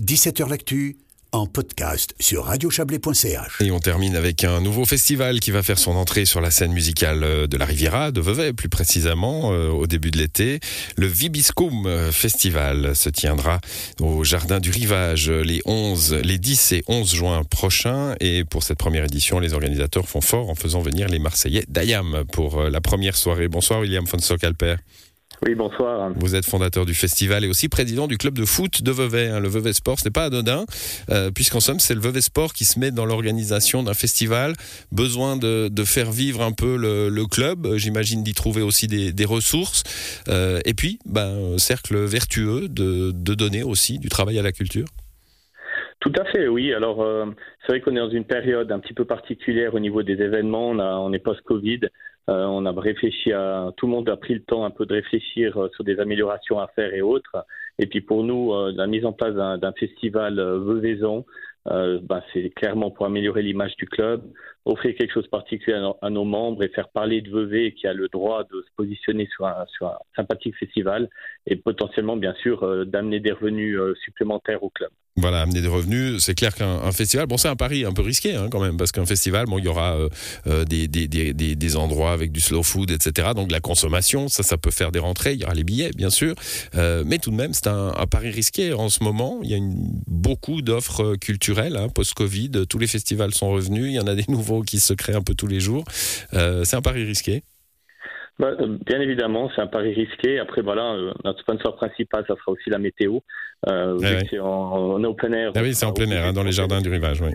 17h L'actu en podcast sur radiochablais.ch. Et on termine avec un nouveau festival qui va faire son entrée sur la scène musicale euh, de la Riviera, de Vevey plus précisément, euh, au début de l'été. Le Vibiscum Festival se tiendra au Jardin du Rivage les 11, les 10 et 11 juin prochains. Et pour cette première édition, les organisateurs font fort en faisant venir les Marseillais d'Ayam pour euh, la première soirée. Bonsoir William Fonso-Calper. Oui, bonsoir. Vous êtes fondateur du festival et aussi président du club de foot de Vevey. Hein. Le Vevey Sport, ce n'est pas anodin, euh, puisqu'en somme, c'est le Vevey Sport qui se met dans l'organisation d'un festival. Besoin de, faire vivre un peu le, club, j'imagine d'y trouver aussi des, ressources. Euh, et puis, ben, cercle vertueux de, donner aussi du travail à la culture. Tout à fait, oui. Alors, euh, c'est vrai qu'on est dans une période un petit peu particulière au niveau des événements. On, a, on est post-Covid. Euh, on a réfléchi à tout le monde a pris le temps un peu de réfléchir euh, sur des améliorations à faire et autres. Et puis pour nous, euh, la mise en place d'un festival Veuvaison, ben, c'est clairement pour améliorer l'image du club, offrir quelque chose de particulier à, nos membres et faire parler de Vevey qui a le droit de se positionner sur un, sympathique festival et potentiellement bien sûr d'amener des revenus supplémentaires au club. Voilà, amener des revenus. C'est clair qu'un festival, bon, c'est un pari un peu risqué hein, quand même, parce qu'un festival, bon, il y aura euh, euh, des, des, des, des, endroits avec du slow food, etc. Donc la consommation, ça, ça peut faire des rentrées. Il y aura les billets, bien sûr, euh, mais tout de même, c'est un, pari risqué en ce moment. Il y a beaucoup d'offres culturelles hein, post-Covid. Tous les festivals sont revenus. Il y en a des nouveaux qui se créent un peu tous les jours. c'est un pari risqué. Bah, euh, bien évidemment, c'est un pari risqué. Après, voilà, euh, notre sponsor principal, ça sera aussi la météo. Euh, ah en, open air. Ah oui, c'est en plein air, hein, dans les jardins du rivage. Oui.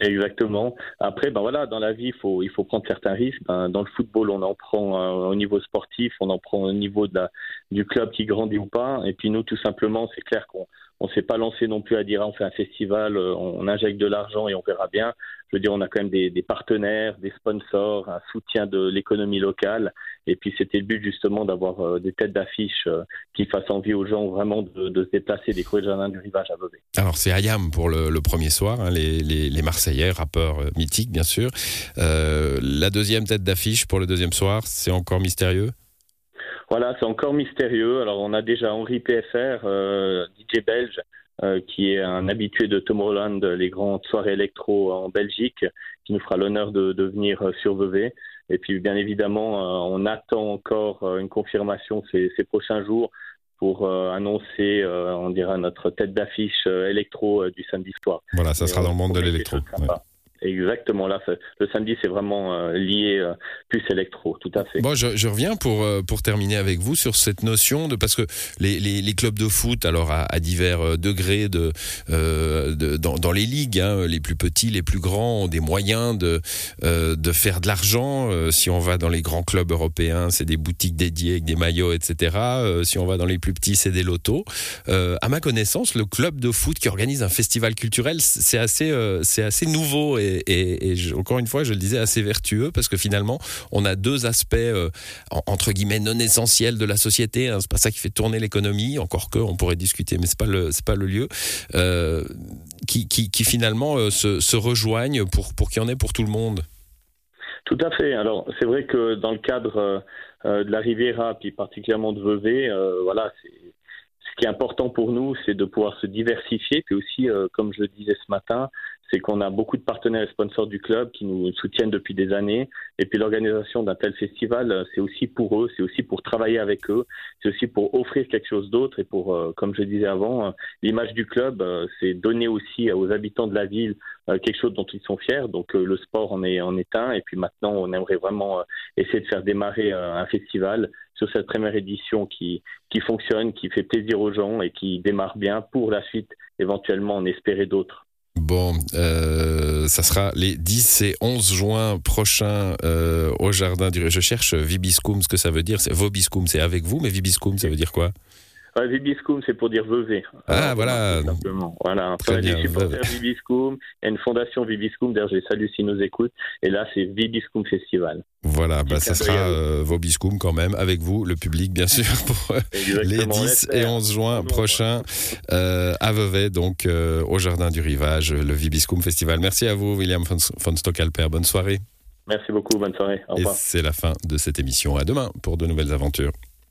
Exactement. Après, ben voilà, dans la vie, il faut, il faut prendre certains risques. Ben, dans le football, on en prend au niveau sportif, on en prend au niveau de la, du club qui grandit ou pas. Et puis nous, tout simplement, c'est clair qu'on on s'est pas lancé non plus à dire ah, on fait un festival, euh, on injecte de l'argent et on verra bien. Je veux dire, on a quand même des, partenaires, des sponsors, un soutien de l'économie locale. Et puis c'était le but justement d'avoir euh, des têtes d'affiche euh, qui fassent envie aux gens vraiment de, se déplacer des courriers jardins du rivage à Vevey. Alors c'est Ayam pour le, premier soir, hein, les, les, Marseillais, rappeurs mythiques bien sûr. la deuxième tête d'affiche pour le deuxième soir, c'est encore mystérieux? Voilà, c'est encore mystérieux. Alors, on a déjà Henri PFR, euh, DJ belge, euh, qui est un habitué de Tomorrowland, les grandes soirées électro en Belgique, qui nous fera l'honneur de, de, venir surveiller. Et puis, bien évidemment, euh, on attend encore une confirmation ces, ces prochains jours pour annoncer, on dira, notre tête d'affiche électro du samedi soir. Voilà, ça sera dans le monde de l'électro. Exactement, là, le samedi, c'est vraiment euh, lié euh, plus électro, tout à fait. Bon, je, reviens pour, euh, pour terminer avec vous sur cette notion de. Parce que les, clubs de foot, alors à, divers degrés de, dans, dans, les ligues, hein, les plus petits, les plus grands, ont des moyens de, de faire de l'argent. si on va dans les grands clubs européens, c'est des boutiques dédiées avec des maillots, etc. si on va dans les plus petits, c'est des lotos. à ma connaissance, le club de foot qui organise un festival culturel, c'est assez, c'est assez nouveau et, encore une fois, je le disais, assez vertueux parce que finalement, on a deux aspects euh, entre guillemets non essentiels de la société. Hein. C'est pas ça qui fait tourner l'économie, encore que on pourrait discuter, mais c'est pas le c'est pas le lieu euh, qui, finalement euh, se, se, rejoignent pour pour qu'il y en ait pour tout le monde. Tout à fait. Alors c'est vrai que dans le cadre de la Riviera, puis particulièrement de Vevey, voilà, ce qui est important pour nous, c'est de pouvoir se diversifier, puis aussi, comme je le disais ce matin, c'est qu'on a beaucoup de partenaires et sponsors du club qui nous soutiennent depuis des années. Et puis l'organisation d'un tel festival, euh, c'est aussi pour eux, c'est aussi pour travailler avec eux, c'est aussi pour offrir quelque chose d'autre et pour, euh, comme je disais avant, euh, l'image du club, c'est donner aussi aux habitants de la ville quelque chose dont ils sont fiers. Donc le sport en est, en est un. Et puis maintenant, on aimerait vraiment essayer de faire démarrer un festival sur cette première édition qui, qui fonctionne, qui fait plaisir aux gens et qui démarre bien pour la suite, éventuellement en espérer d'autres. Bon, euh, ça sera les 10 et 11 juin prochains euh, au jardin du. Je cherche Vibiscum, ce que ça veut dire. Vobiscum, c'est avec vous, mais Vibiscum, ça veut dire quoi? Vibiscum, c'est pour dire Vevey. Ah, voilà. Simplement. Voilà. Très bien, supporters Vibiscum. Il y a une fondation Vibiscum. D'ailleurs, je les salue s'ils nous écoutent. Et là, c'est Vibiscum Festival. Voilà, bah, ça sera euh, Vobiscum quand même, avec vous, le public, bien sûr, pour euh, les 10 et 11 juin prochains euh, à Vevey, donc euh, au Jardin du Rivage, le Vibiscum Festival. Merci à vous, William von Stockalper. Bonne soirée. Merci beaucoup, bonne soirée. Au revoir. Et c'est la fin de cette émission. À demain pour de nouvelles aventures.